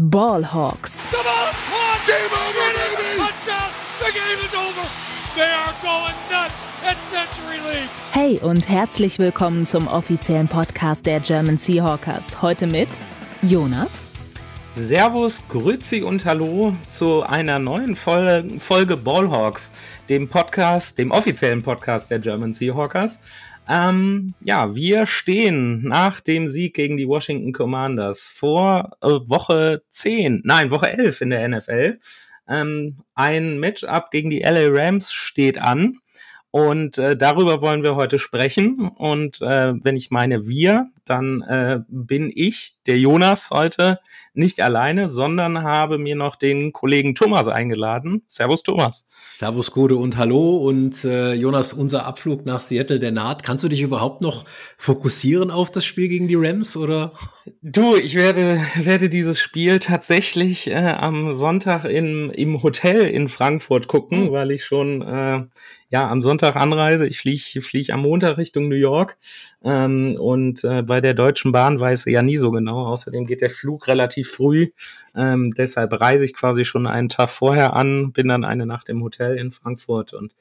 Ballhawks. The ball is caught. Game over, baby. Touchdown. The game is over. They are going nuts at Century League. Hey und herzlich willkommen zum offiziellen Podcast der German Seahawkers. Heute mit Jonas. Servus, Grüezi und Hallo zu einer neuen Folge, Folge Ballhawks, dem Podcast, dem offiziellen Podcast der German Seahawkers. Ähm, ja, wir stehen nach dem Sieg gegen die Washington Commanders vor äh, Woche 10, nein, Woche 11 in der NFL. Ähm, ein Matchup gegen die LA Rams steht an. Und äh, darüber wollen wir heute sprechen. Und äh, wenn ich meine wir, dann äh, bin ich, der Jonas, heute nicht alleine, sondern habe mir noch den Kollegen Thomas eingeladen. Servus Thomas. Servus Gode und Hallo. Und äh, Jonas, unser Abflug nach Seattle, der naht. Kannst du dich überhaupt noch fokussieren auf das Spiel gegen die Rams oder? Du, ich werde, werde dieses Spiel tatsächlich äh, am Sonntag in, im Hotel in Frankfurt gucken, mhm. weil ich schon äh, ja am Sonntag anreise. Ich fliege flieg am Montag Richtung New York ähm, und äh, bei der Deutschen Bahn weiß ja nie so genau. Außerdem geht der Flug relativ früh. Ähm, deshalb reise ich quasi schon einen Tag vorher an, bin dann eine Nacht im Hotel in Frankfurt und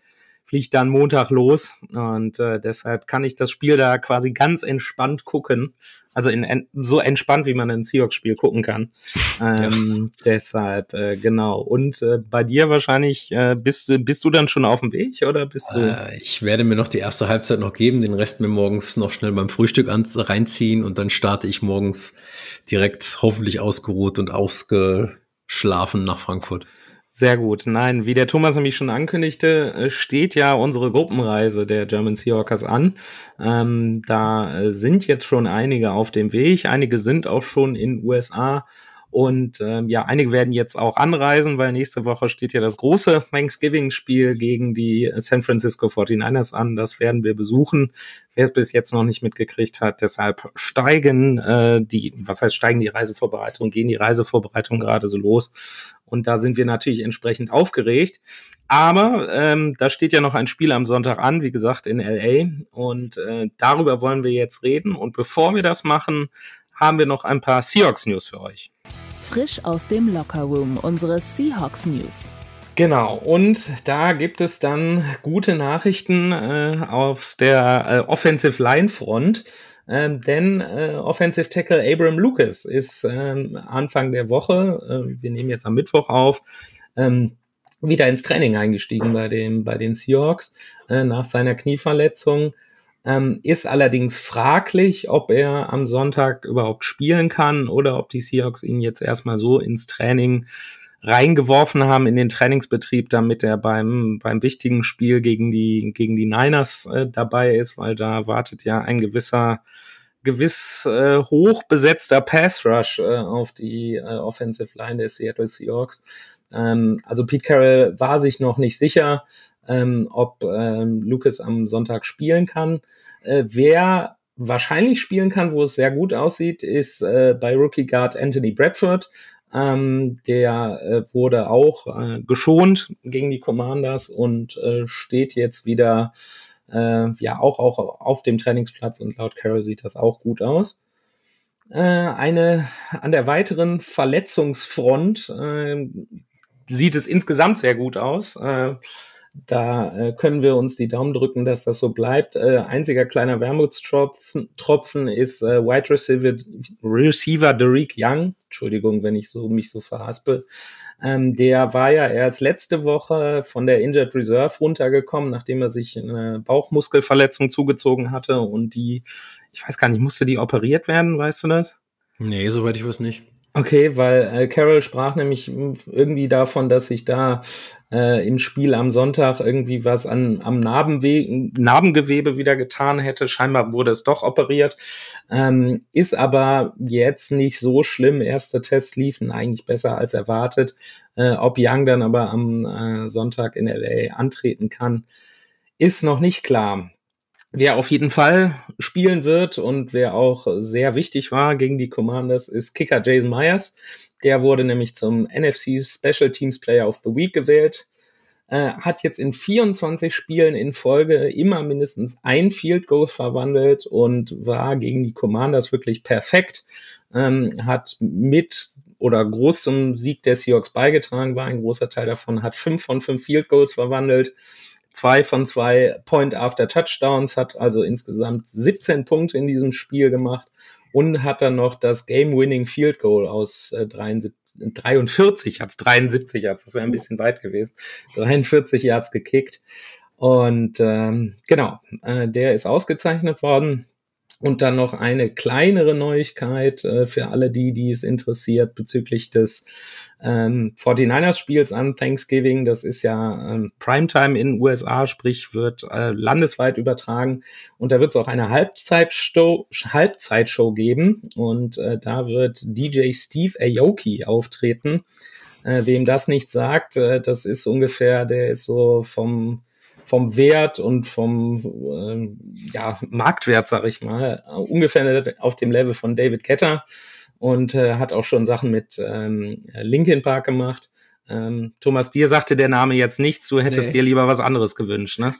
fliegt dann Montag los und äh, deshalb kann ich das Spiel da quasi ganz entspannt gucken. Also in, en, so entspannt, wie man ein Seahawks-Spiel gucken kann. Ähm, ja. Deshalb, äh, genau. Und äh, bei dir wahrscheinlich, äh, bist, bist du dann schon auf dem Weg oder bist du? Äh, ich werde mir noch die erste Halbzeit noch geben, den Rest mir morgens noch schnell beim Frühstück an, reinziehen und dann starte ich morgens direkt hoffentlich ausgeruht und ausgeschlafen nach Frankfurt. Sehr gut. Nein, wie der Thomas nämlich schon ankündigte, äh, steht ja unsere Gruppenreise der German Seahawkers an. Ähm, da äh, sind jetzt schon einige auf dem Weg. Einige sind auch schon in USA und ähm, ja, einige werden jetzt auch anreisen, weil nächste Woche steht ja das große Thanksgiving-Spiel gegen die San Francisco 49ers an. Das werden wir besuchen. Wer es bis jetzt noch nicht mitgekriegt hat, deshalb steigen äh, die, was heißt steigen die Reisevorbereitungen, gehen die Reisevorbereitungen gerade so los. Und da sind wir natürlich entsprechend aufgeregt. Aber ähm, da steht ja noch ein Spiel am Sonntag an, wie gesagt, in LA. Und äh, darüber wollen wir jetzt reden. Und bevor wir das machen, haben wir noch ein paar Seahawks-News für euch. Frisch aus dem Lockerroom, unsere Seahawks News. Genau, und da gibt es dann gute Nachrichten äh, aus der äh, Offensive Line Front. Ähm, denn äh, Offensive Tackle Abram Lucas ist ähm, Anfang der Woche, äh, wir nehmen jetzt am Mittwoch auf, ähm, wieder ins Training eingestiegen bei, dem, bei den Seahawks äh, nach seiner Knieverletzung. Ähm, ist allerdings fraglich, ob er am Sonntag überhaupt spielen kann oder ob die Seahawks ihn jetzt erstmal so ins Training reingeworfen haben in den Trainingsbetrieb, damit er beim, beim wichtigen Spiel gegen die, gegen die Niners äh, dabei ist, weil da wartet ja ein gewisser, gewiss äh, hoch besetzter Pass Rush äh, auf die äh, Offensive Line der Seattle Seahawks. Ähm, also Pete Carroll war sich noch nicht sicher, ähm, ob ähm, Lucas am Sonntag spielen kann. Äh, wer wahrscheinlich spielen kann, wo es sehr gut aussieht, ist äh, bei Rookie Guard Anthony Bradford. Ähm, der äh, wurde auch äh, geschont gegen die Commanders und äh, steht jetzt wieder äh, ja auch, auch auf dem Trainingsplatz und laut Carroll sieht das auch gut aus. Äh, eine an der weiteren Verletzungsfront äh, sieht es insgesamt sehr gut aus. Äh, da äh, können wir uns die Daumen drücken, dass das so bleibt. Äh, einziger kleiner Wermutstropfen Tropfen ist äh, Wide Receiver, Receiver Derek Young. Entschuldigung, wenn ich so mich so verhaspe. Ähm, der war ja erst letzte Woche von der Injured Reserve runtergekommen, nachdem er sich eine Bauchmuskelverletzung zugezogen hatte und die, ich weiß gar nicht, musste die operiert werden, weißt du das? Nee, soweit ich weiß nicht. Okay, weil äh, Carol sprach nämlich irgendwie davon, dass sich da äh, im Spiel am Sonntag irgendwie was an, am Narbenwe Narbengewebe wieder getan hätte. Scheinbar wurde es doch operiert. Ähm, ist aber jetzt nicht so schlimm. Erste Tests liefen eigentlich besser als erwartet. Äh, ob Young dann aber am äh, Sonntag in LA antreten kann, ist noch nicht klar. Wer auf jeden Fall spielen wird und wer auch sehr wichtig war gegen die Commanders, ist Kicker Jason Myers. Der wurde nämlich zum NFC Special Teams Player of the Week gewählt. Äh, hat jetzt in 24 Spielen in Folge immer mindestens ein Field Goal verwandelt und war gegen die Commanders wirklich perfekt. Ähm, hat mit oder groß zum Sieg der Seahawks beigetragen war. Ein großer Teil davon hat fünf von fünf Field Goals verwandelt, zwei von zwei Point After Touchdowns, hat also insgesamt 17 Punkte in diesem Spiel gemacht und hat dann noch das Game-Winning Field Goal aus äh, 73, 43 Yards, 73 Yards, das wäre ein bisschen weit gewesen, 43 Yards gekickt. Und ähm, genau, äh, der ist ausgezeichnet worden. Und dann noch eine kleinere Neuigkeit äh, für alle die, die es interessiert bezüglich des ähm, 49ers-Spiels an Thanksgiving. Das ist ja ähm, Primetime in den USA, sprich wird äh, landesweit übertragen. Und da wird es auch eine Halbzeitshow, Halbzeitshow geben. Und äh, da wird DJ Steve Aoki auftreten. Äh, wem das nicht sagt, äh, das ist ungefähr, der ist so vom vom Wert und vom äh, ja, Marktwert, sag ich mal, ungefähr auf dem Level von David Ketter und äh, hat auch schon Sachen mit ähm, Linkin Park gemacht. Ähm, Thomas, dir sagte der Name jetzt nichts, du hättest nee. dir lieber was anderes gewünscht, ne?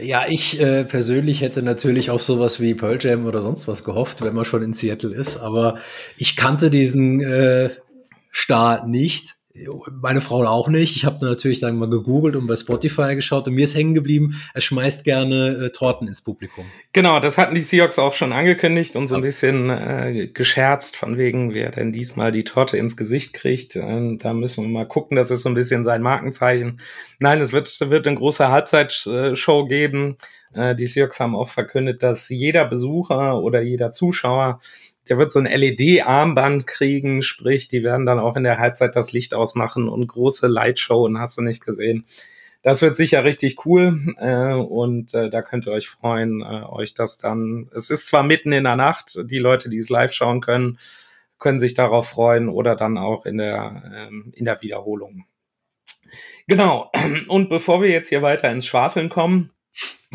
Ja, ich äh, persönlich hätte natürlich auf sowas wie Pearl Jam oder sonst was gehofft, wenn man schon in Seattle ist, aber ich kannte diesen äh, Star nicht meine Frau auch nicht. Ich habe natürlich dann mal gegoogelt und bei Spotify geschaut und mir ist hängen geblieben, er schmeißt gerne äh, Torten ins Publikum. Genau, das hatten die Seahawks auch schon angekündigt und so ein bisschen äh, gescherzt von wegen, wer denn diesmal die Torte ins Gesicht kriegt. Ähm, da müssen wir mal gucken, das ist so ein bisschen sein Markenzeichen. Nein, es wird, wird eine große Halbzeitshow geben. Äh, die Seahawks haben auch verkündet, dass jeder Besucher oder jeder Zuschauer der wird so ein LED-Armband kriegen, sprich, die werden dann auch in der Halbzeit das Licht ausmachen und große Lightshow und hast du nicht gesehen. Das wird sicher richtig cool äh, und äh, da könnt ihr euch freuen, äh, euch das dann. Es ist zwar mitten in der Nacht, die Leute, die es live schauen können, können sich darauf freuen oder dann auch in der ähm, in der Wiederholung. Genau. Und bevor wir jetzt hier weiter ins Schwafeln kommen,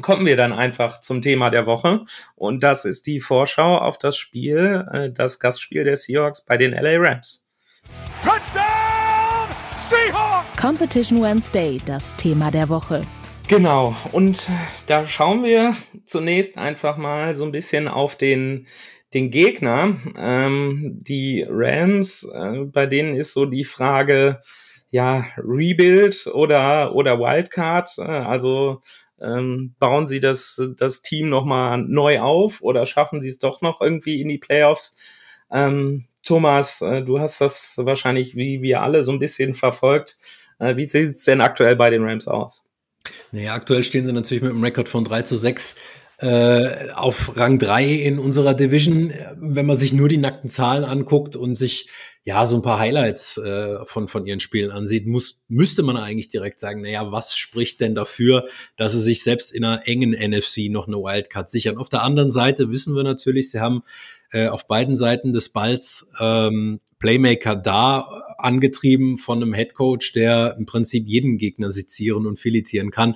kommen wir dann einfach zum Thema der Woche. Und das ist die Vorschau auf das Spiel, äh, das Gastspiel der Seahawks bei den LA Rams. Touchdown Seahawks! Competition Wednesday, das Thema der Woche. Genau, und da schauen wir zunächst einfach mal so ein bisschen auf den, den Gegner. Ähm, die Rams, äh, bei denen ist so die Frage, ja, Rebuild oder, oder Wildcard. Äh, also ähm, bauen sie das, das Team nochmal neu auf oder schaffen sie es doch noch irgendwie in die Playoffs? Ähm, Thomas, äh, du hast das wahrscheinlich wie wir alle so ein bisschen verfolgt. Äh, wie sieht es denn aktuell bei den Rams aus? Naja, aktuell stehen sie natürlich mit einem Rekord von 3 zu 6 äh, auf Rang 3 in unserer Division. Wenn man sich nur die nackten Zahlen anguckt und sich ja, so ein paar Highlights äh, von, von ihren Spielen ansieht, muss, müsste man eigentlich direkt sagen, naja, was spricht denn dafür, dass sie sich selbst in einer engen NFC noch eine Wildcard sichern? Auf der anderen Seite wissen wir natürlich, sie haben äh, auf beiden Seiten des Balls ähm, Playmaker da, angetrieben von einem Headcoach, der im Prinzip jeden Gegner sezieren und filetieren kann,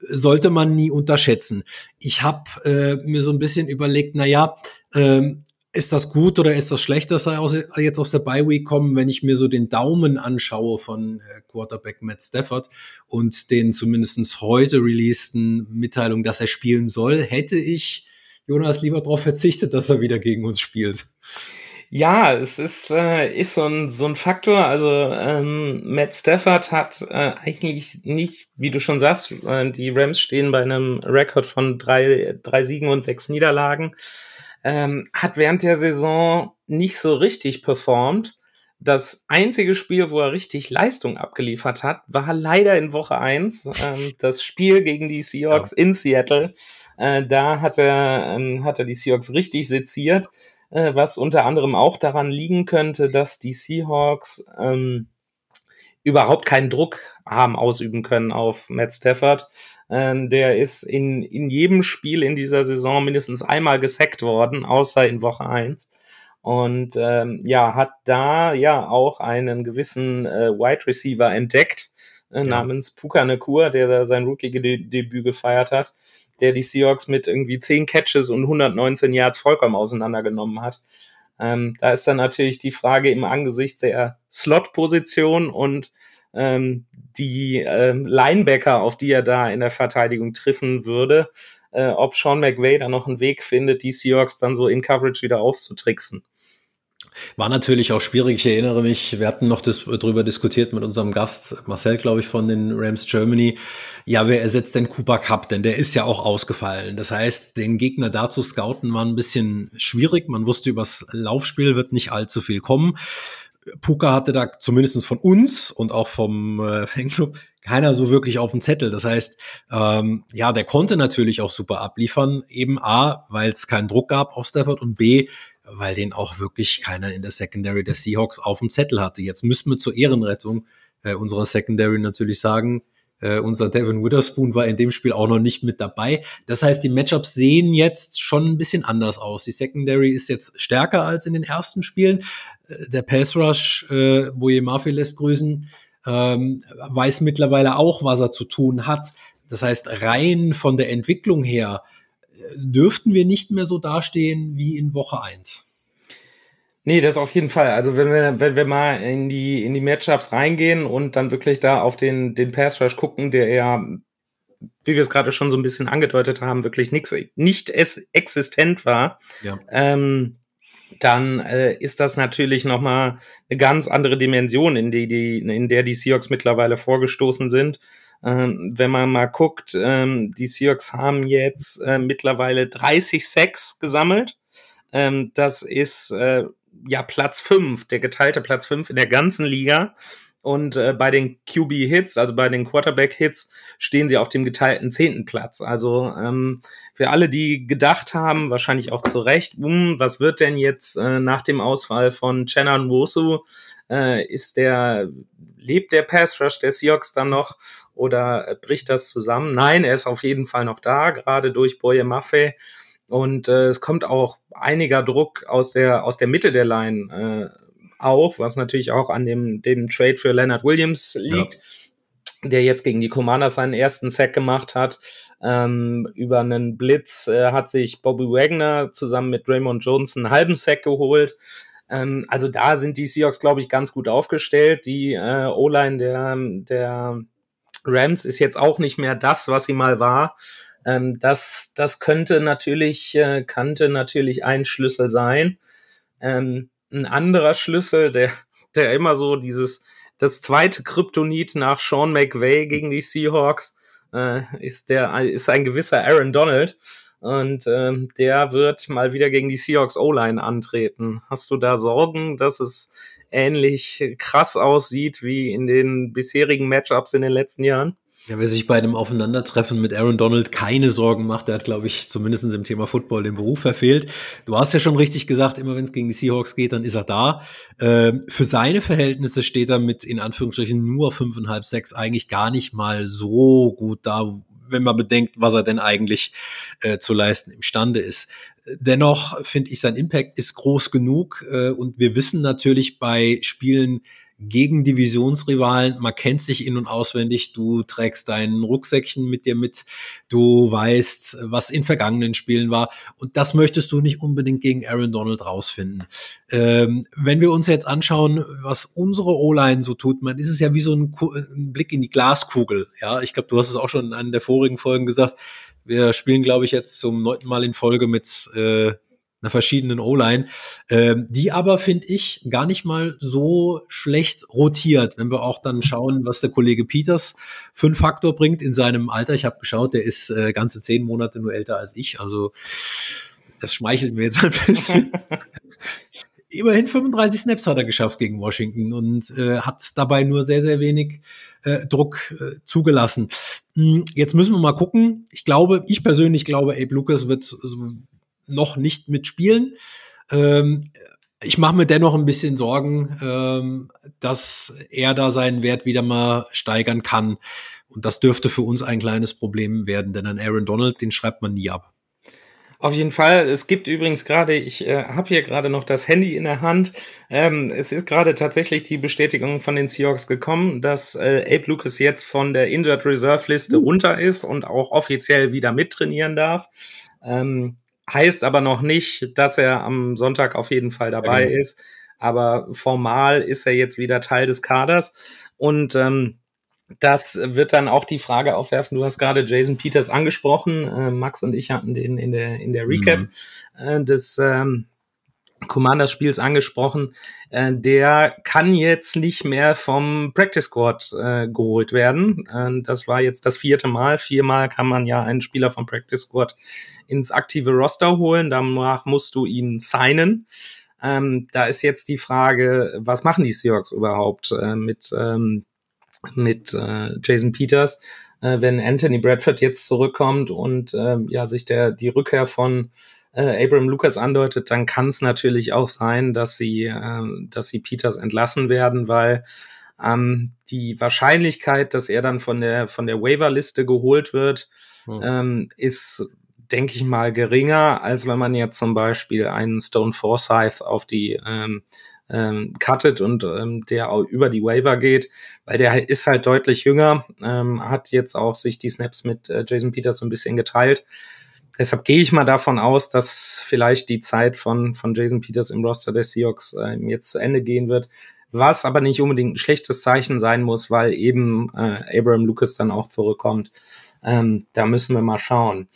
sollte man nie unterschätzen. Ich habe äh, mir so ein bisschen überlegt, na ja, ähm, ist das gut oder ist das schlecht, dass er aus, jetzt aus der Bye Week kommen, wenn ich mir so den Daumen anschaue von äh, Quarterback Matt Stafford und den zumindestens heute releaseden Mitteilung, dass er spielen soll, hätte ich Jonas lieber darauf verzichtet, dass er wieder gegen uns spielt. Ja, es ist, äh, ist so, ein, so ein Faktor. Also ähm, Matt Stafford hat äh, eigentlich nicht, wie du schon sagst, äh, die Rams stehen bei einem Rekord von drei, drei Siegen und sechs Niederlagen ähm, hat während der Saison nicht so richtig performt. Das einzige Spiel, wo er richtig Leistung abgeliefert hat, war leider in Woche eins ähm, das Spiel gegen die Seahawks ja. in Seattle. Äh, da hat er, ähm, hat er die Seahawks richtig seziert, äh, was unter anderem auch daran liegen könnte, dass die Seahawks ähm, überhaupt keinen Druck haben ausüben können auf Matt Stafford. Ähm, der ist in, in jedem Spiel in dieser Saison mindestens einmal gesackt worden, außer in Woche eins Und ähm, ja, hat da ja auch einen gewissen äh, Wide Receiver entdeckt, äh, ja. namens Puka Nakur, der da sein Rookie-Debüt gefeiert hat, der die Seahawks mit irgendwie 10 Catches und 119 Yards vollkommen auseinandergenommen hat. Ähm, da ist dann natürlich die Frage im Angesicht der Slot-Position und ähm, die ähm, Linebacker, auf die er da in der Verteidigung treffen würde, äh, ob Sean McVay da noch einen Weg findet, die Seahawks dann so in Coverage wieder auszutricksen. War natürlich auch schwierig. Ich erinnere mich, wir hatten noch das, darüber diskutiert mit unserem Gast, Marcel, glaube ich, von den Rams Germany. Ja, wer ersetzt denn Cooper Cup? Denn der ist ja auch ausgefallen. Das heißt, den Gegner da zu scouten war ein bisschen schwierig. Man wusste, übers Laufspiel wird nicht allzu viel kommen. Puka hatte da zumindest von uns und auch vom äh, Fanclub keiner so wirklich auf dem Zettel. Das heißt, ähm, ja, der konnte natürlich auch super abliefern. Eben A, weil es keinen Druck gab auf Stafford und B, weil den auch wirklich keiner in der Secondary der Seahawks auf dem Zettel hatte. Jetzt müssen wir zur Ehrenrettung äh, unserer Secondary natürlich sagen, äh, unser Devin Witherspoon war in dem Spiel auch noch nicht mit dabei. Das heißt, die Matchups sehen jetzt schon ein bisschen anders aus. Die Secondary ist jetzt stärker als in den ersten Spielen. Äh, der Pass Rush, äh, Boye Murphy lässt grüßen, ähm, weiß mittlerweile auch, was er zu tun hat. Das heißt, rein von der Entwicklung her dürften wir nicht mehr so dastehen wie in Woche eins. Nee, das auf jeden Fall. Also wenn wir, wenn wir mal in die, in die Matchups reingehen und dann wirklich da auf den, den Pass Rush gucken, der ja, wie wir es gerade schon so ein bisschen angedeutet haben, wirklich nix, nicht es existent war, ja. ähm, dann äh, ist das natürlich nochmal eine ganz andere Dimension, in die, die, in der die Seahawks mittlerweile vorgestoßen sind. Ähm, wenn man mal guckt, ähm, die Seahawks haben jetzt äh, mittlerweile 30 Sacks gesammelt. Ähm, das ist äh, ja Platz 5, der geteilte Platz 5 in der ganzen Liga. Und äh, bei den QB-Hits, also bei den Quarterback-Hits, stehen sie auf dem geteilten zehnten Platz. Also ähm, für alle, die gedacht haben, wahrscheinlich auch zu Recht, hm, was wird denn jetzt äh, nach dem Ausfall von Chenan Wosu? Äh, ist der, lebt der Pass Rush der Seahawks dann noch oder bricht das zusammen? Nein, er ist auf jeden Fall noch da, gerade durch Boye Maffei. Und äh, es kommt auch einiger Druck aus der, aus der Mitte der Line äh, auch, was natürlich auch an dem, dem Trade für Leonard Williams liegt, ja. der jetzt gegen die Commanders seinen ersten Sack gemacht hat. Ähm, über einen Blitz äh, hat sich Bobby Wagner zusammen mit Raymond Jones einen halben Sack geholt. Ähm, also da sind die Seahawks, glaube ich, ganz gut aufgestellt. Die äh, O-Line der, der Rams ist jetzt auch nicht mehr das, was sie mal war. Ähm, das, das könnte natürlich, äh, kannte natürlich ein Schlüssel sein. Ähm, ein anderer Schlüssel, der, der immer so dieses, das zweite Kryptonit nach Sean McVay gegen die Seahawks, äh, ist der, ist ein gewisser Aaron Donald. Und ähm, der wird mal wieder gegen die Seahawks O-Line antreten. Hast du da Sorgen, dass es ähnlich krass aussieht wie in den bisherigen Matchups in den letzten Jahren? Ja, wer sich bei einem Aufeinandertreffen mit Aaron Donald keine Sorgen macht, der hat, glaube ich, zumindest im Thema Football den Beruf verfehlt. Du hast ja schon richtig gesagt, immer wenn es gegen die Seahawks geht, dann ist er da. Ähm, für seine Verhältnisse steht er mit in Anführungsstrichen nur fünfeinhalb, sechs eigentlich gar nicht mal so gut da, wenn man bedenkt, was er denn eigentlich äh, zu leisten imstande ist. Dennoch finde ich, sein Impact ist groß genug äh, und wir wissen natürlich bei Spielen, gegen Divisionsrivalen. Man kennt sich in- und auswendig. Du trägst deinen Rucksäckchen mit dir mit. Du weißt, was in vergangenen Spielen war. Und das möchtest du nicht unbedingt gegen Aaron Donald rausfinden. Ähm, wenn wir uns jetzt anschauen, was unsere O-Line so tut, man ist es ja wie so ein, ein Blick in die Glaskugel. Ja, ich glaube, du hast es auch schon in einer der vorigen Folgen gesagt. Wir spielen, glaube ich, jetzt zum neunten Mal in Folge mit äh, einer verschiedenen O-Line, ähm, die aber, finde ich, gar nicht mal so schlecht rotiert, wenn wir auch dann schauen, was der Kollege Peters für einen Faktor bringt in seinem Alter. Ich habe geschaut, der ist äh, ganze zehn Monate nur älter als ich, also das schmeichelt mir jetzt ein bisschen. Immerhin 35 Snaps hat er geschafft gegen Washington und äh, hat dabei nur sehr, sehr wenig äh, Druck äh, zugelassen. Hm, jetzt müssen wir mal gucken. Ich glaube, ich persönlich glaube, Abe Lucas wird noch nicht mitspielen. Ähm, ich mache mir dennoch ein bisschen Sorgen, ähm, dass er da seinen Wert wieder mal steigern kann. Und das dürfte für uns ein kleines Problem werden, denn an Aaron Donald, den schreibt man nie ab. Auf jeden Fall. Es gibt übrigens gerade, ich äh, habe hier gerade noch das Handy in der Hand. Ähm, es ist gerade tatsächlich die Bestätigung von den Seahawks gekommen, dass äh, Abe Lucas jetzt von der Injured Reserve Liste runter ist und auch offiziell wieder mittrainieren darf. Ähm, Heißt aber noch nicht, dass er am Sonntag auf jeden Fall dabei ja, genau. ist. Aber formal ist er jetzt wieder Teil des Kaders. Und ähm, das wird dann auch die Frage aufwerfen. Du hast gerade Jason Peters angesprochen. Äh, Max und ich hatten den in der, in der Recap mhm. des, ähm, Commander-Spiels angesprochen, äh, der kann jetzt nicht mehr vom Practice Squad äh, geholt werden. Das war jetzt das vierte Mal. Viermal kann man ja einen Spieler vom Practice Squad ins aktive Roster holen. Danach musst du ihn signen. Ähm, da ist jetzt die Frage, was machen die Seahawks überhaupt äh, mit, ähm, mit äh, Jason Peters, äh, wenn Anthony Bradford jetzt zurückkommt und äh, ja sich der die Rückkehr von äh, Abraham Lucas andeutet, dann kann es natürlich auch sein, dass sie, äh, dass sie Peters entlassen werden, weil ähm, die Wahrscheinlichkeit, dass er dann von der von der Waiver-Liste geholt wird, hm. ähm, ist denke ich mal geringer, als wenn man jetzt zum Beispiel einen Stone Forsyth auf die ähm, ähm, cuttet und ähm, der auch über die Waiver geht, weil der ist halt deutlich jünger, ähm, hat jetzt auch sich die Snaps mit äh, Jason Peters so ein bisschen geteilt. Deshalb gehe ich mal davon aus, dass vielleicht die Zeit von, von Jason Peters im Roster der Seahawks äh, jetzt zu Ende gehen wird. Was aber nicht unbedingt ein schlechtes Zeichen sein muss, weil eben äh, Abraham Lucas dann auch zurückkommt. Ähm, da müssen wir mal schauen.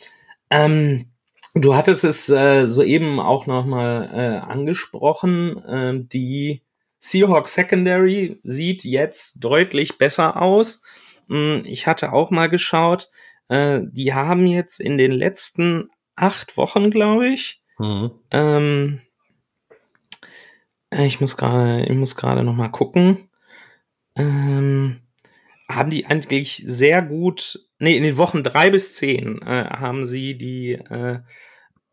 Ähm, du hattest es äh, soeben auch nochmal äh, angesprochen. Äh, die Seahawks Secondary sieht jetzt deutlich besser aus. Hm, ich hatte auch mal geschaut. Äh, die haben jetzt in den letzten acht Wochen, glaube ich, mhm. ähm, äh, ich muss gerade, ich muss gerade noch mal gucken, ähm, haben die eigentlich sehr gut, nee, in den Wochen drei bis zehn äh, haben sie die äh,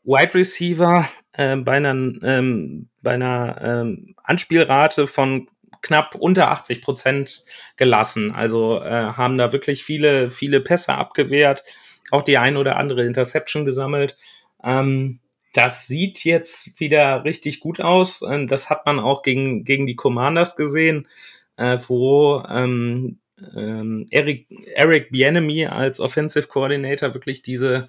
Wide Receiver äh, bei einer, ähm, bei einer ähm, Anspielrate von knapp unter 80 Prozent gelassen. Also äh, haben da wirklich viele, viele Pässe abgewehrt, auch die ein oder andere Interception gesammelt. Ähm, das sieht jetzt wieder richtig gut aus. Ähm, das hat man auch gegen, gegen die Commanders gesehen, äh, wo ähm, ähm, Eric, Eric Bienemy als Offensive Coordinator wirklich diese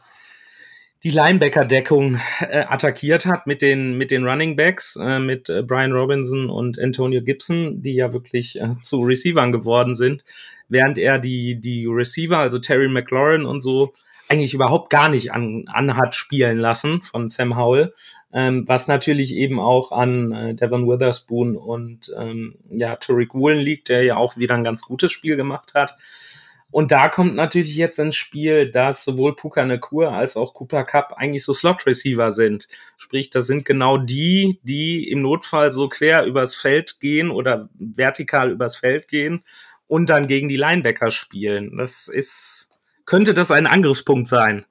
die Linebacker-Deckung äh, attackiert hat mit den, mit den Running Backs, äh, mit äh, Brian Robinson und Antonio Gibson, die ja wirklich äh, zu Receivern geworden sind, während er die, die Receiver, also Terry McLaurin und so, eigentlich überhaupt gar nicht an, an hat spielen lassen von Sam Howell, ähm, was natürlich eben auch an äh, Devon Witherspoon und ähm, ja, Tariq Woolen liegt, der ja auch wieder ein ganz gutes Spiel gemacht hat. Und da kommt natürlich jetzt ins Spiel, dass sowohl Puka Nakur als auch Cooper Cup eigentlich so Slot-Receiver sind. Sprich, das sind genau die, die im Notfall so quer übers Feld gehen oder vertikal übers Feld gehen und dann gegen die Linebacker spielen. Das ist, könnte das ein Angriffspunkt sein.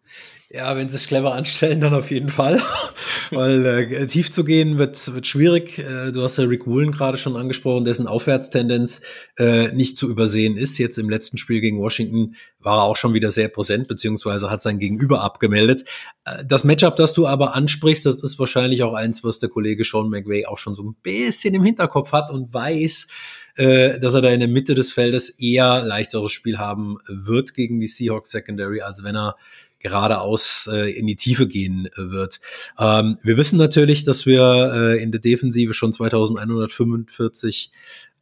Ja, wenn sie es clever anstellen, dann auf jeden Fall. Weil äh, tief zu gehen wird, wird schwierig. Äh, du hast ja Rick Woolen gerade schon angesprochen, dessen Aufwärtstendenz äh, nicht zu übersehen ist. Jetzt im letzten Spiel gegen Washington war er auch schon wieder sehr präsent, beziehungsweise hat sein Gegenüber abgemeldet. Äh, das Matchup, das du aber ansprichst, das ist wahrscheinlich auch eins, was der Kollege Sean McVay auch schon so ein bisschen im Hinterkopf hat und weiß, äh, dass er da in der Mitte des Feldes eher leichteres Spiel haben wird gegen die Seahawks Secondary, als wenn er geradeaus äh, in die Tiefe gehen äh, wird. Ähm, wir wissen natürlich, dass wir äh, in der Defensive schon 2145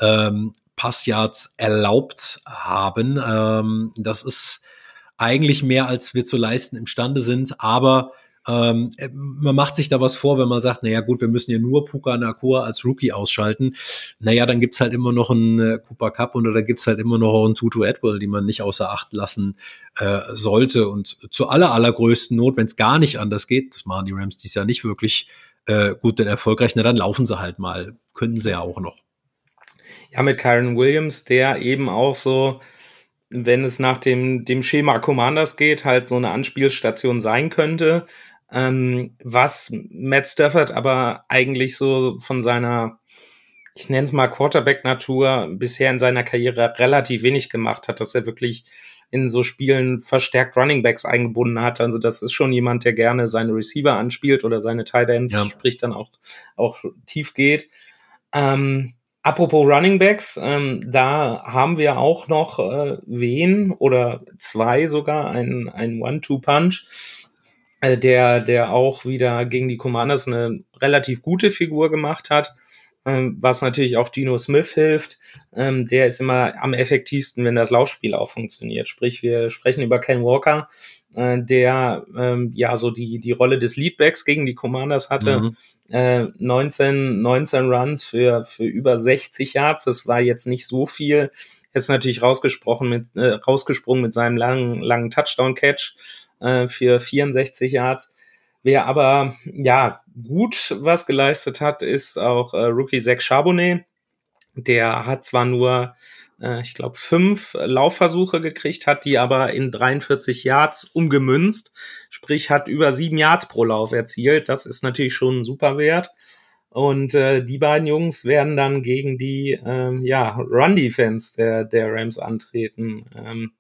ähm, Passyards erlaubt haben. Ähm, das ist eigentlich mehr, als wir zu leisten imstande sind, aber ähm, äh, man macht sich da was vor, wenn man sagt, naja gut, wir müssen ja nur Puka Nakua als Rookie ausschalten. Naja, dann gibt's halt immer noch einen äh, Cooper Cup und da gibt's halt immer noch einen Tutu Atwell, die man nicht außer Acht lassen äh, sollte. Und zu aller, allergrößten Not, wenn es gar nicht anders geht, das machen die Rams dies Jahr nicht wirklich äh, gut und erfolgreich, na dann laufen sie halt mal. Können sie ja auch noch. Ja, mit Kyron Williams, der eben auch so wenn es nach dem, dem Schema Commanders geht, halt so eine Anspielstation sein könnte. Ähm, was Matt Stafford aber eigentlich so von seiner, ich nenne es mal Quarterback-Natur, bisher in seiner Karriere relativ wenig gemacht hat, dass er wirklich in so Spielen verstärkt Running Backs eingebunden hat. Also das ist schon jemand, der gerne seine Receiver anspielt oder seine Tight Ends, ja. sprich dann auch, auch tief geht. Ähm, apropos Running Backs, ähm, da haben wir auch noch äh, wen oder zwei sogar, ein, ein One-Two-Punch der, der auch wieder gegen die Commanders eine relativ gute Figur gemacht hat, ähm, was natürlich auch Gino Smith hilft. Ähm, der ist immer am effektivsten, wenn das Laufspiel auch funktioniert. Sprich, wir sprechen über Ken Walker, äh, der ähm, ja so die, die Rolle des Leadbacks gegen die Commanders hatte. Mhm. Äh, 19, 19 Runs für, für über 60 Yards, das war jetzt nicht so viel. Er ist natürlich rausgesprochen mit, äh, rausgesprungen mit seinem langen, langen Touchdown-Catch äh, für 64 Yards. Wer aber ja gut was geleistet hat, ist auch äh, Rookie Zach Charbonnet. Der hat zwar nur äh, ich glaube, fünf Laufversuche gekriegt, hat die aber in 43 Yards umgemünzt, sprich hat über sieben Yards pro Lauf erzielt. Das ist natürlich schon ein super Wert. Und äh, die beiden Jungs werden dann gegen die ähm, ja, Run-Defense der, der Rams antreten. Ähm,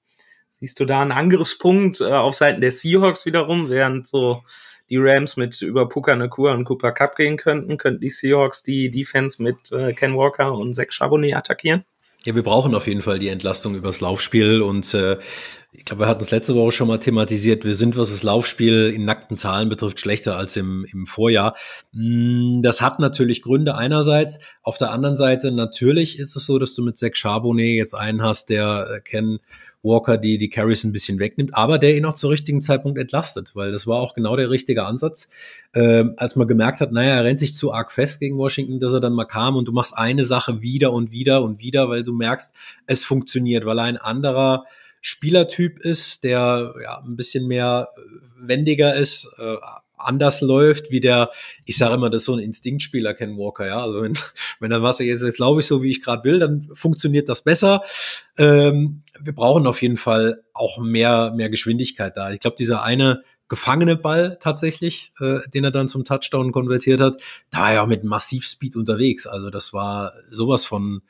siehst du da einen Angriffspunkt äh, auf Seiten der Seahawks wiederum, während so die Rams mit über Puka Nakua und Cooper Cup gehen könnten, könnten die Seahawks die Defense mit äh, Ken Walker und Zach Charbonnet attackieren? Ja, wir brauchen auf jeden Fall die Entlastung übers Laufspiel und äh, ich glaube, wir hatten es letzte Woche schon mal thematisiert. Wir sind, was das Laufspiel in nackten Zahlen betrifft, schlechter als im, im Vorjahr. Mm, das hat natürlich Gründe einerseits. Auf der anderen Seite natürlich ist es so, dass du mit Zach Charbonnet jetzt einen hast, der äh, Ken Walker die, die Carries ein bisschen wegnimmt, aber der ihn auch zum richtigen Zeitpunkt entlastet, weil das war auch genau der richtige Ansatz. Ähm, als man gemerkt hat, naja, er rennt sich zu arg fest gegen Washington, dass er dann mal kam und du machst eine Sache wieder und wieder und wieder, weil du merkst, es funktioniert, weil er ein anderer Spielertyp ist, der ja ein bisschen mehr wendiger ist, äh, anders läuft, wie der, ich sage immer, das ist so ein Instinktspieler, Ken Walker, ja. Also wenn, wenn dann was jetzt, jetzt laufe ich so, wie ich gerade will, dann funktioniert das besser. Ähm, wir brauchen auf jeden Fall auch mehr, mehr Geschwindigkeit da. Ich glaube, dieser eine gefangene Ball tatsächlich, äh, den er dann zum Touchdown konvertiert hat, da war er ja mit massiv Speed unterwegs. Also das war sowas von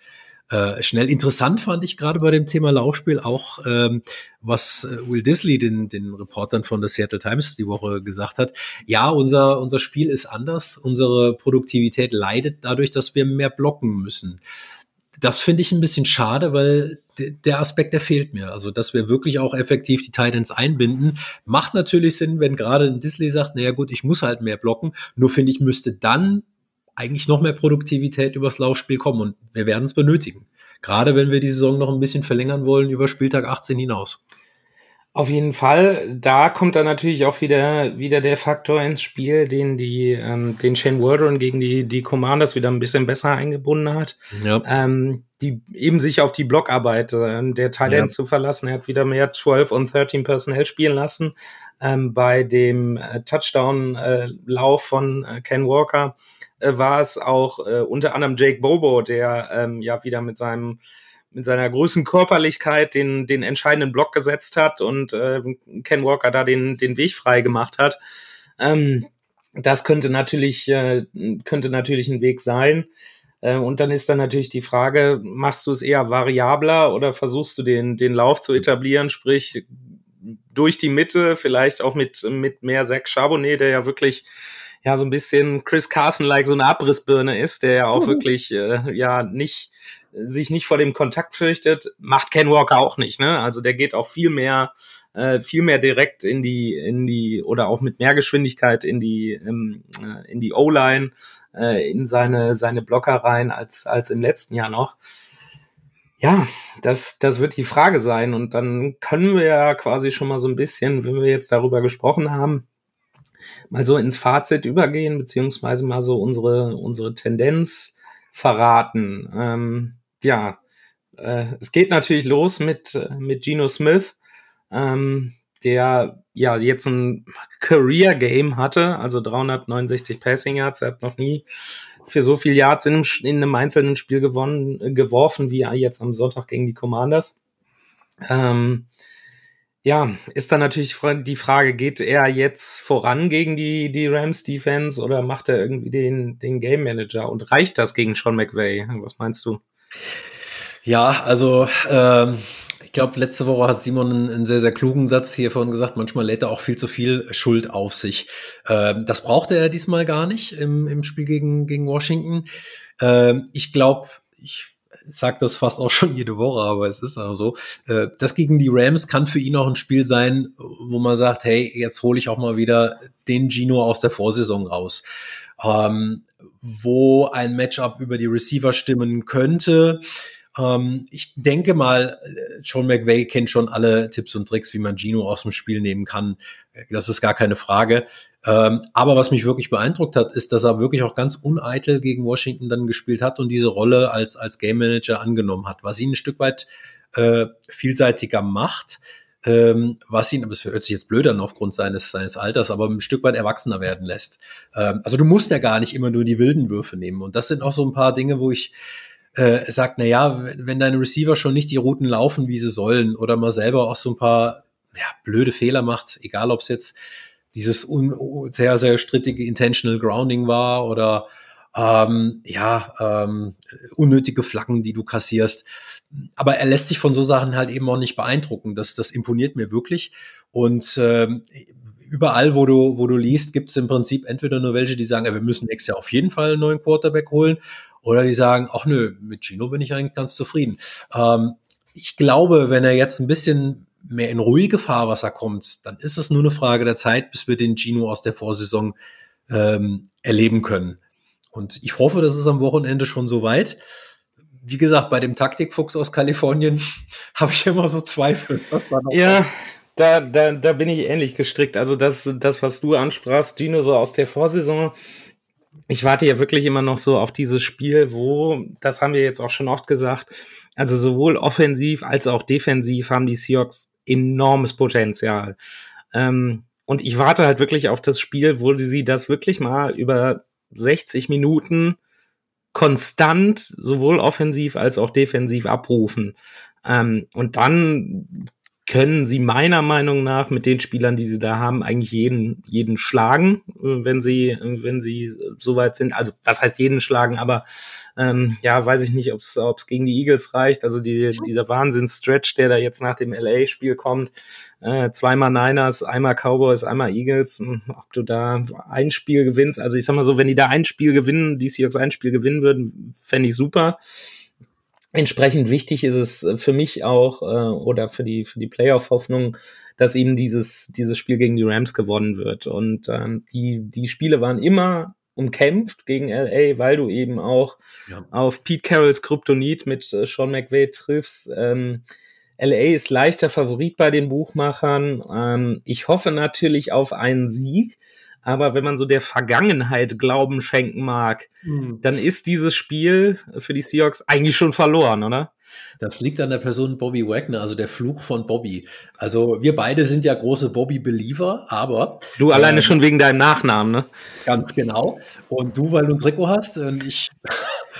äh, schnell. Interessant fand ich gerade bei dem Thema Laufspiel auch, ähm, was äh, Will Disley den, den Reportern von der Seattle Times die Woche gesagt hat. Ja, unser, unser Spiel ist anders. Unsere Produktivität leidet dadurch, dass wir mehr blocken müssen. Das finde ich ein bisschen schade, weil der Aspekt, der fehlt mir. Also, dass wir wirklich auch effektiv die Titans einbinden, macht natürlich Sinn, wenn gerade ein Disley sagt, naja gut, ich muss halt mehr blocken. Nur finde ich, müsste dann eigentlich noch mehr Produktivität übers Laufspiel kommen und wir werden es benötigen. Gerade wenn wir die Saison noch ein bisschen verlängern wollen über Spieltag 18 hinaus. Auf jeden Fall, da kommt dann natürlich auch wieder, wieder der Faktor ins Spiel, den die, ähm, den Shane Waldron gegen die, die Commanders wieder ein bisschen besser eingebunden hat. Ja. Ähm, die eben sich auf die Blockarbeit äh, der Talents ja. zu verlassen. Er hat wieder mehr 12 und 13 Personell spielen lassen. Ähm, bei dem äh, Touchdown-Lauf äh, von äh, Ken Walker äh, war es auch äh, unter anderem Jake Bobo, der ähm, ja wieder mit seinem mit seiner großen Körperlichkeit den, den entscheidenden Block gesetzt hat und äh, Ken Walker da den, den Weg frei gemacht hat. Ähm, das könnte natürlich, äh, könnte natürlich ein Weg sein. Äh, und dann ist dann natürlich die Frage, machst du es eher variabler oder versuchst du den, den Lauf zu etablieren, sprich durch die Mitte, vielleicht auch mit, mit mehr Zach Charbonnet, der ja wirklich ja so ein bisschen Chris Carson-like so eine Abrissbirne ist, der ja auch uh. wirklich äh, ja nicht sich nicht vor dem Kontakt fürchtet, macht Ken Walker auch nicht, ne? Also der geht auch viel mehr, äh, viel mehr direkt in die, in die, oder auch mit mehr Geschwindigkeit in die, ähm, äh, in die O-Line, äh, in seine, seine Blocker rein als, als im letzten Jahr noch. Ja, das, das wird die Frage sein. Und dann können wir ja quasi schon mal so ein bisschen, wenn wir jetzt darüber gesprochen haben, mal so ins Fazit übergehen, beziehungsweise mal so unsere, unsere Tendenz verraten. Ähm, ja, äh, es geht natürlich los mit, äh, mit Geno Smith, ähm, der ja jetzt ein Career Game hatte, also 369 Passing Yards. Er hat noch nie für so viel Yards in einem, in einem einzelnen Spiel gewonnen, geworfen, wie er jetzt am Sonntag gegen die Commanders. Ähm, ja, ist dann natürlich die Frage, geht er jetzt voran gegen die, die Rams Defense oder macht er irgendwie den, den Game Manager und reicht das gegen Sean McVay? Was meinst du? Ja, also ähm, ich glaube, letzte Woche hat Simon einen, einen, sehr, sehr klugen Satz hier vorhin gesagt, manchmal lädt er auch viel zu viel Schuld auf sich. Ähm, das brauchte er diesmal gar nicht im, im Spiel gegen, gegen Washington. Ähm, ich glaube, ich sage das fast auch schon jede Woche, aber es ist auch so. Äh, das gegen die Rams kann für ihn auch ein Spiel sein, wo man sagt, hey, jetzt hole ich auch mal wieder den Gino aus der Vorsaison raus. Ähm, wo ein Matchup über die Receiver stimmen könnte. Ähm, ich denke mal, äh, Sean McVay kennt schon alle Tipps und Tricks, wie man Gino aus dem Spiel nehmen kann. Das ist gar keine Frage. Ähm, aber was mich wirklich beeindruckt hat, ist, dass er wirklich auch ganz uneitel gegen Washington dann gespielt hat und diese Rolle als, als Game Manager angenommen hat, was ihn ein Stück weit äh, vielseitiger macht ähm, was ihn, aber es hört sich jetzt blöd an aufgrund seines, seines Alters, aber ein Stück weit erwachsener werden lässt. Ähm, also du musst ja gar nicht immer nur die wilden Würfe nehmen. Und das sind auch so ein paar Dinge, wo ich äh, sage, na wenn deine Receiver schon nicht die Routen laufen, wie sie sollen, oder mal selber auch so ein paar ja, blöde Fehler macht, egal ob es jetzt dieses sehr, sehr strittige Intentional Grounding war oder ähm, ja, ähm, unnötige Flaggen, die du kassierst aber er lässt sich von so Sachen halt eben auch nicht beeindrucken. Das, das imponiert mir wirklich. Und ähm, überall, wo du, wo du liest, gibt es im Prinzip entweder nur welche, die sagen, ja, wir müssen nächstes Jahr auf jeden Fall einen neuen Quarterback holen, oder die sagen, ach nö, mit Gino bin ich eigentlich ganz zufrieden. Ähm, ich glaube, wenn er jetzt ein bisschen mehr in ruhige Fahrwasser kommt, dann ist es nur eine Frage der Zeit, bis wir den Gino aus der Vorsaison ähm, erleben können. Und ich hoffe, das ist am Wochenende schon soweit wie gesagt, bei dem Taktikfuchs aus Kalifornien habe ich immer so Zweifel. ja, da, da, da bin ich ähnlich gestrickt. Also das, das, was du ansprachst, Gino, so aus der Vorsaison, ich warte ja wirklich immer noch so auf dieses Spiel, wo, das haben wir jetzt auch schon oft gesagt, also sowohl offensiv als auch defensiv haben die Seahawks enormes Potenzial. Ähm, und ich warte halt wirklich auf das Spiel, wo sie das wirklich mal über 60 Minuten konstant sowohl offensiv als auch defensiv abrufen. Ähm, und dann können sie meiner Meinung nach mit den Spielern, die sie da haben, eigentlich jeden, jeden schlagen, äh, wenn sie, wenn sie soweit sind. Also, was heißt jeden schlagen? Aber ähm, ja, weiß ich nicht, ob es gegen die Eagles reicht. Also die, dieser Wahnsinns-Stretch, der da jetzt nach dem LA-Spiel kommt, äh, zweimal Niners, einmal Cowboys, einmal Eagles, hm, ob du da ein Spiel gewinnst. Also ich sag mal so, wenn die da ein Spiel gewinnen, die Seahawks ein Spiel gewinnen würden, fände ich super. Entsprechend wichtig ist es für mich auch äh, oder für die für die Playoff-Hoffnung, dass eben dieses dieses Spiel gegen die Rams gewonnen wird. Und ähm, die die Spiele waren immer umkämpft gegen LA, weil du eben auch ja. auf Pete Carrolls Kryptonit mit äh, Sean McVay triffst. Ähm, LA ist leichter Favorit bei den Buchmachern. Ähm, ich hoffe natürlich auf einen Sieg. Aber wenn man so der Vergangenheit Glauben schenken mag, mhm. dann ist dieses Spiel für die Seahawks eigentlich schon verloren, oder? Das liegt an der Person Bobby Wagner, also der Fluch von Bobby. Also wir beide sind ja große Bobby-Believer, aber. Du alleine äh, schon wegen deinem Nachnamen, ne? Ganz genau. Und du, weil du ein Trikot hast und ich.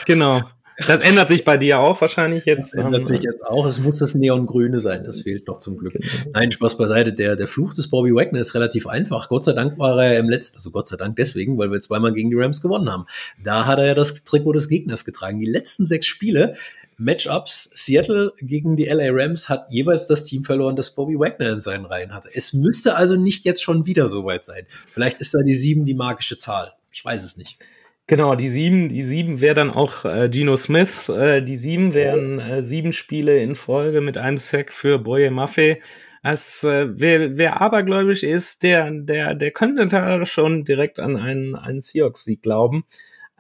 Genau. Das ändert sich bei dir auch wahrscheinlich jetzt. Das ändert sich jetzt auch. Es muss das Neongrüne sein. Das fehlt noch zum Glück. Nein, Spaß beiseite. Der, der Fluch des Bobby Wagner ist relativ einfach. Gott sei Dank war er im letzten, also Gott sei Dank deswegen, weil wir zweimal gegen die Rams gewonnen haben. Da hat er ja das Trikot des Gegners getragen. Die letzten sechs Spiele Matchups Seattle gegen die LA Rams hat jeweils das Team verloren, das Bobby Wagner in seinen Reihen hatte. Es müsste also nicht jetzt schon wieder so weit sein. Vielleicht ist da die sieben die magische Zahl. Ich weiß es nicht. Genau, die sieben, die sieben wäre dann auch äh, Geno Smith. Äh, die sieben wären äh, sieben Spiele in Folge mit einem Sack für Boye Maffei. Als, äh, wer, wer abergläubisch ist, der, der, der könnte da schon direkt an einen, einen Seahawks-Sieg glauben.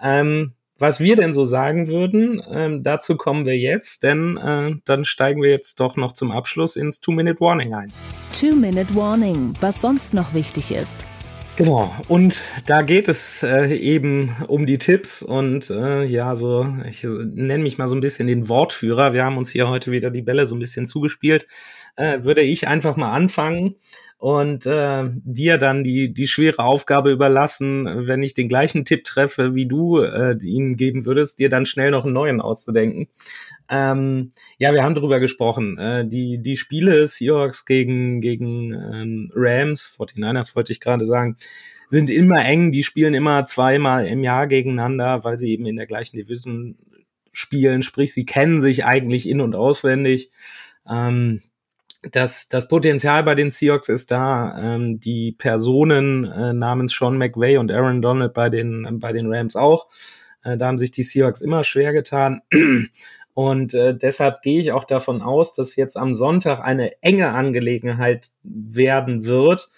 Ähm, was wir denn so sagen würden, ähm, dazu kommen wir jetzt, denn äh, dann steigen wir jetzt doch noch zum Abschluss ins Two-Minute-Warning ein. Two-Minute-Warning, was sonst noch wichtig ist. Genau, und da geht es äh, eben um die Tipps und äh, ja, so, ich nenne mich mal so ein bisschen den Wortführer. Wir haben uns hier heute wieder die Bälle so ein bisschen zugespielt. Äh, würde ich einfach mal anfangen und äh, dir dann die, die schwere Aufgabe überlassen, wenn ich den gleichen Tipp treffe, wie du äh, ihn geben würdest, dir dann schnell noch einen neuen auszudenken. Ähm, ja, wir haben darüber gesprochen. Äh, die, die Spiele Seahawks gegen, gegen ähm, Rams, 49ers wollte ich gerade sagen, sind immer eng. Die spielen immer zweimal im Jahr gegeneinander, weil sie eben in der gleichen Division spielen. Sprich, sie kennen sich eigentlich in- und auswendig. Ähm, das, das Potenzial bei den Seahawks ist da. Ähm, die Personen äh, namens Sean McVay und Aaron Donald bei den, bei den Rams auch. Äh, da haben sich die Seahawks immer schwer getan. Und äh, deshalb gehe ich auch davon aus, dass jetzt am Sonntag eine enge Angelegenheit werden wird,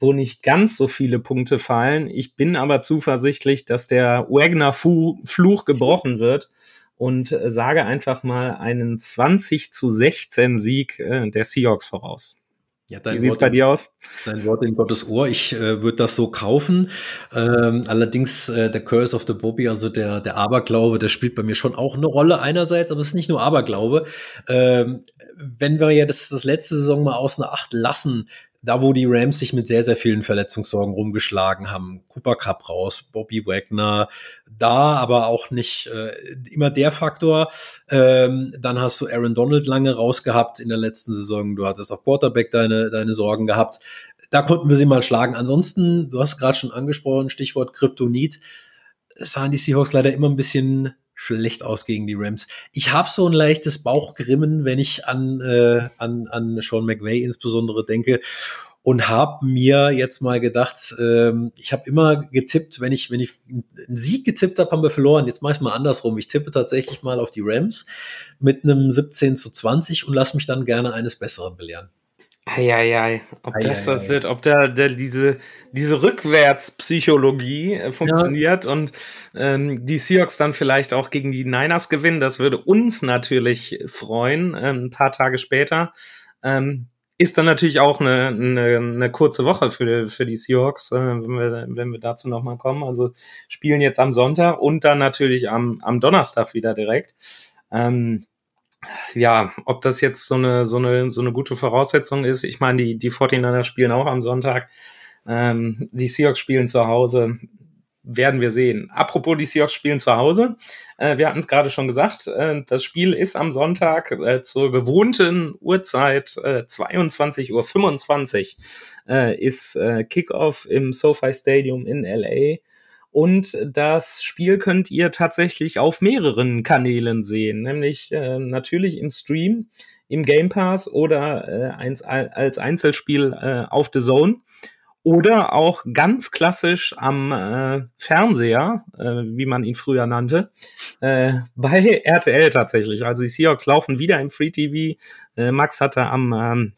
wo nicht ganz so viele Punkte fallen. Ich bin aber zuversichtlich, dass der Wagner-Fluch gebrochen wird und äh, sage einfach mal einen 20 zu 16 Sieg äh, der Seahawks voraus. Ja, Wie sieht's Wort bei dir aus? Dein Wort in Gottes Ohr. Ich äh, würde das so kaufen. Ähm, allerdings äh, der Curse of the Bobby, also der, der Aberglaube, der spielt bei mir schon auch eine Rolle einerseits, aber es ist nicht nur Aberglaube. Ähm, wenn wir ja das, das letzte Saison mal außen Acht lassen, da wo die Rams sich mit sehr, sehr vielen Verletzungssorgen rumgeschlagen haben. Cooper Cup raus, Bobby Wagner, da aber auch nicht äh, immer der Faktor. Ähm, dann hast du Aaron Donald lange rausgehabt in der letzten Saison. Du hattest auf Quarterback deine, deine Sorgen gehabt. Da konnten wir sie mal schlagen. Ansonsten, du hast gerade schon angesprochen, Stichwort Kryptonit, sahen die Seahawks leider immer ein bisschen schlecht aus gegen die Rams. Ich habe so ein leichtes Bauchgrimmen, wenn ich an, äh, an, an Sean McVay insbesondere denke und habe mir jetzt mal gedacht, ähm, ich habe immer getippt, wenn ich wenn ich einen Sieg getippt habe, haben wir verloren. Jetzt mache ich mal andersrum. Ich tippe tatsächlich mal auf die Rams mit einem 17 zu 20 und lass mich dann gerne eines Besseren belehren. Eieiei, ob das was wird, ob da, da diese, diese Rückwärtspsychologie äh, funktioniert ja. und ähm, die Seahawks dann vielleicht auch gegen die Niners gewinnen, das würde uns natürlich freuen, ähm, ein paar Tage später. Ähm, ist dann natürlich auch eine, eine, eine kurze Woche für, für die Seahawks, äh, wenn, wir, wenn wir dazu nochmal kommen. Also spielen jetzt am Sonntag und dann natürlich am, am Donnerstag wieder direkt. Ähm, ja, ob das jetzt so eine, so eine, so eine gute Voraussetzung ist. Ich meine, die, die 49 spielen auch am Sonntag. Ähm, die Seahawks spielen zu Hause. Werden wir sehen. Apropos, die Seahawks spielen zu Hause. Äh, wir hatten es gerade schon gesagt. Äh, das Spiel ist am Sonntag äh, zur gewohnten Uhrzeit äh, 22.25 Uhr äh, ist äh, Kickoff im SoFi Stadium in LA. Und das Spiel könnt ihr tatsächlich auf mehreren Kanälen sehen, nämlich äh, natürlich im Stream, im Game Pass oder äh, als Einzelspiel äh, auf The Zone oder auch ganz klassisch am äh, Fernseher, äh, wie man ihn früher nannte, äh, bei RTL tatsächlich. Also die Seahawks laufen wieder im Free TV. Äh, Max hatte am ähm,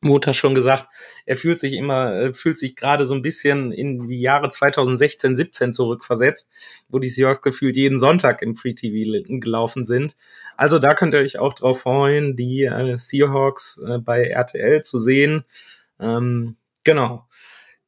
Montag schon gesagt, er fühlt sich immer, äh, fühlt sich gerade so ein bisschen in die Jahre 2016, 17 zurückversetzt, wo die Seahawks gefühlt jeden Sonntag im Free TV gelaufen sind. Also da könnt ihr euch auch drauf freuen, die äh, Seahawks äh, bei RTL zu sehen. Ähm, genau.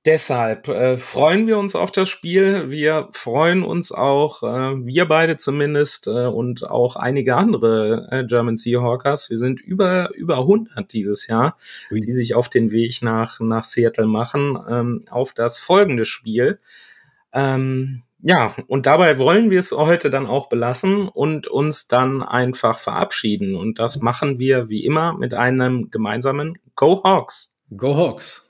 Deshalb äh, freuen wir uns auf das Spiel. Wir freuen uns auch, äh, wir beide zumindest äh, und auch einige andere äh, German Seahawkers. Wir sind über über 100 dieses Jahr, Ui. die sich auf den Weg nach nach Seattle machen ähm, auf das folgende Spiel. Ähm, ja, und dabei wollen wir es heute dann auch belassen und uns dann einfach verabschieden. Und das machen wir wie immer mit einem gemeinsamen Go Hawks. Go Hawks.